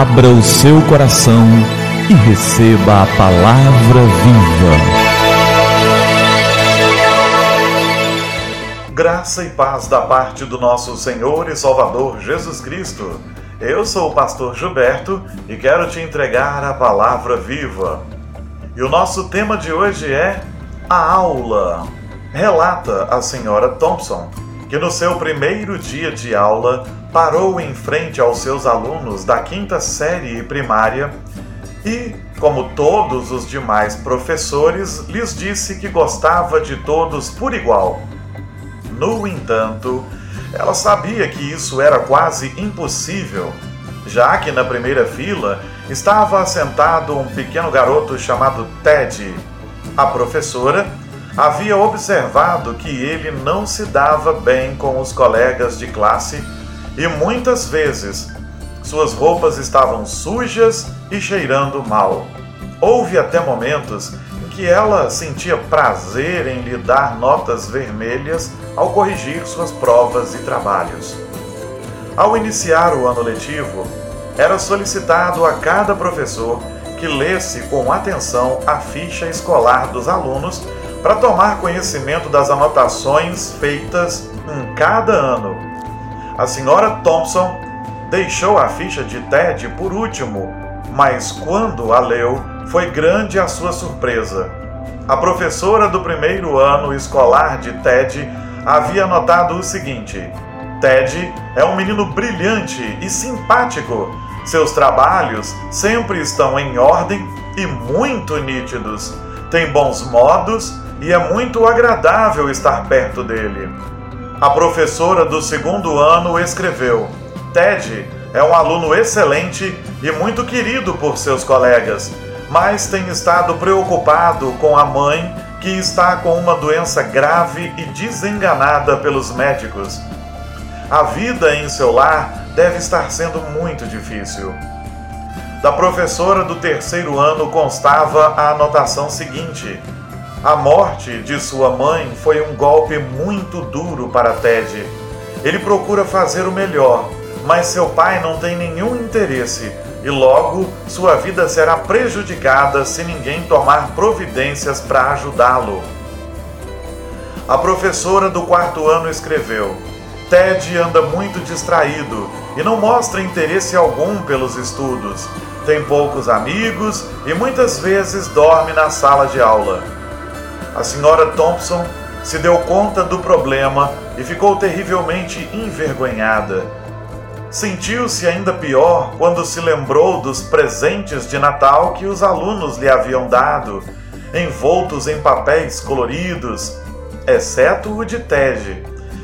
Abra o seu coração e receba a palavra viva. Graça e paz da parte do nosso Senhor e Salvador Jesus Cristo. Eu sou o pastor Gilberto e quero te entregar a palavra viva. E o nosso tema de hoje é a aula. Relata a senhora Thompson que no seu primeiro dia de aula parou em frente aos seus alunos da quinta série primária e, como todos os demais professores, lhes disse que gostava de todos por igual. No entanto, ela sabia que isso era quase impossível, já que na primeira fila estava assentado um pequeno garoto chamado Ted. A professora havia observado que ele não se dava bem com os colegas de classe e muitas vezes suas roupas estavam sujas e cheirando mal. Houve até momentos em que ela sentia prazer em lhe dar notas vermelhas ao corrigir suas provas e trabalhos. Ao iniciar o ano letivo, era solicitado a cada professor que lesse com atenção a ficha escolar dos alunos para tomar conhecimento das anotações feitas em cada ano. A senhora Thompson deixou a ficha de Ted por último, mas quando a leu, foi grande a sua surpresa. A professora do primeiro ano escolar de Ted havia anotado o seguinte: Ted é um menino brilhante e simpático. Seus trabalhos sempre estão em ordem e muito nítidos. Tem bons modos e é muito agradável estar perto dele. A professora do segundo ano escreveu: Ted é um aluno excelente e muito querido por seus colegas, mas tem estado preocupado com a mãe que está com uma doença grave e desenganada pelos médicos. A vida em seu lar deve estar sendo muito difícil. Da professora do terceiro ano constava a anotação seguinte: a morte de sua mãe foi um golpe muito duro para Ted. Ele procura fazer o melhor, mas seu pai não tem nenhum interesse e logo sua vida será prejudicada se ninguém tomar providências para ajudá-lo. A professora do quarto ano escreveu: Ted anda muito distraído e não mostra interesse algum pelos estudos. Tem poucos amigos e muitas vezes dorme na sala de aula. A senhora Thompson se deu conta do problema e ficou terrivelmente envergonhada. Sentiu-se ainda pior quando se lembrou dos presentes de Natal que os alunos lhe haviam dado, envoltos em papéis coloridos, exceto o de Ted,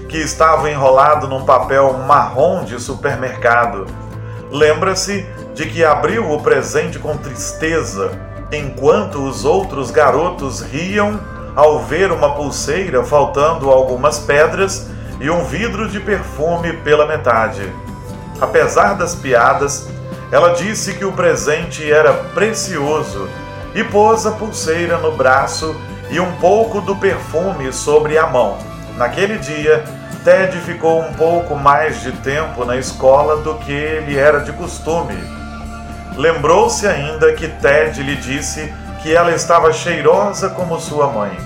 que estava enrolado num papel marrom de supermercado. Lembra-se de que abriu o presente com tristeza, enquanto os outros garotos riam ao ver uma pulseira faltando algumas pedras e um vidro de perfume pela metade. Apesar das piadas, ela disse que o presente era precioso e pôs a pulseira no braço e um pouco do perfume sobre a mão. Naquele dia, Ted ficou um pouco mais de tempo na escola do que ele era de costume. Lembrou-se ainda que Ted lhe disse que ela estava cheirosa como sua mãe.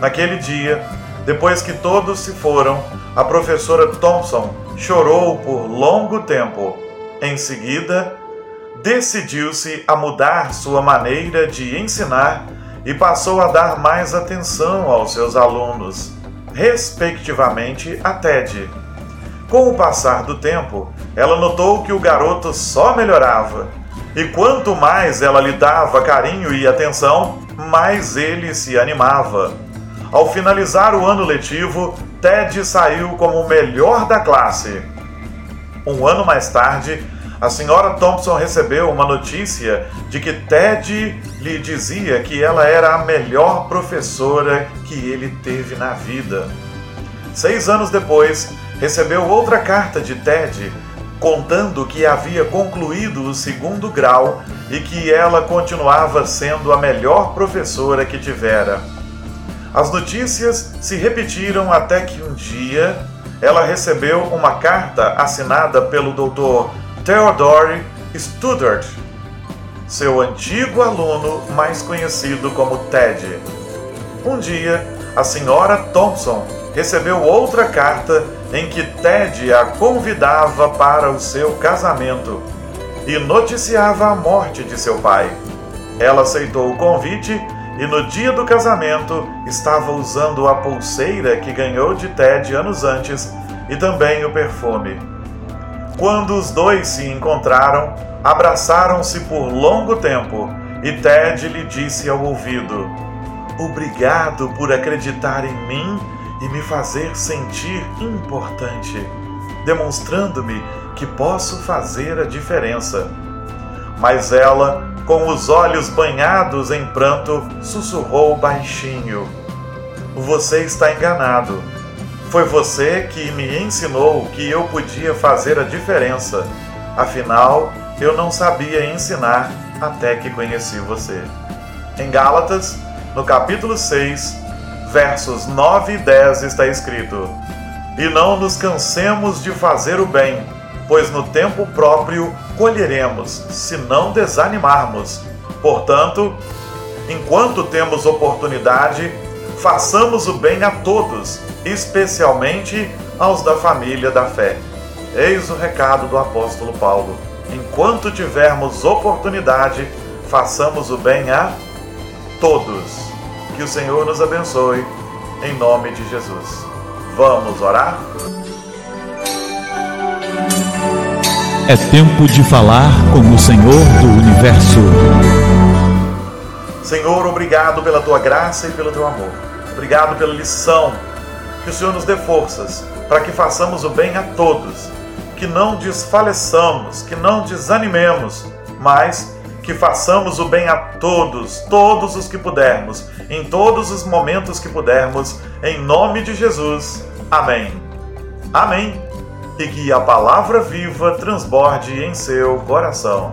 Naquele dia, depois que todos se foram, a professora Thompson chorou por longo tempo. Em seguida, decidiu-se a mudar sua maneira de ensinar e passou a dar mais atenção aos seus alunos, respectivamente a Ted. Com o passar do tempo, ela notou que o garoto só melhorava e quanto mais ela lhe dava carinho e atenção, mais ele se animava. Ao finalizar o ano letivo, Ted saiu como o melhor da classe. Um ano mais tarde, a senhora Thompson recebeu uma notícia de que Ted lhe dizia que ela era a melhor professora que ele teve na vida. Seis anos depois, recebeu outra carta de Ted contando que havia concluído o segundo grau e que ela continuava sendo a melhor professora que tivera. As notícias se repetiram até que um dia ela recebeu uma carta assinada pelo Dr. Theodore Studdard, seu antigo aluno mais conhecido como Ted. Um dia, a senhora Thompson recebeu outra carta em que Ted a convidava para o seu casamento e noticiava a morte de seu pai. Ela aceitou o convite e no dia do casamento estava usando a pulseira que ganhou de Ted anos antes e também o perfume. Quando os dois se encontraram, abraçaram-se por longo tempo e Ted lhe disse ao ouvido: Obrigado por acreditar em mim e me fazer sentir importante, demonstrando-me que posso fazer a diferença. Mas ela com os olhos banhados em pranto, sussurrou baixinho: Você está enganado. Foi você que me ensinou que eu podia fazer a diferença. Afinal, eu não sabia ensinar até que conheci você. Em Gálatas, no capítulo 6, versos 9 e 10 está escrito: E não nos cansemos de fazer o bem pois no tempo próprio colheremos, se não desanimarmos. Portanto, enquanto temos oportunidade, façamos o bem a todos, especialmente aos da família da fé. Eis o recado do apóstolo Paulo. Enquanto tivermos oportunidade, façamos o bem a todos. Que o Senhor nos abençoe, em nome de Jesus. Vamos orar? É tempo de falar com o Senhor do universo. Senhor, obrigado pela tua graça e pelo teu amor. Obrigado pela lição. Que o Senhor nos dê forças para que façamos o bem a todos, que não desfaleçamos, que não desanimemos, mas que façamos o bem a todos, todos os que pudermos, em todos os momentos que pudermos, em nome de Jesus. Amém. Amém e que a palavra viva transborde em seu coração.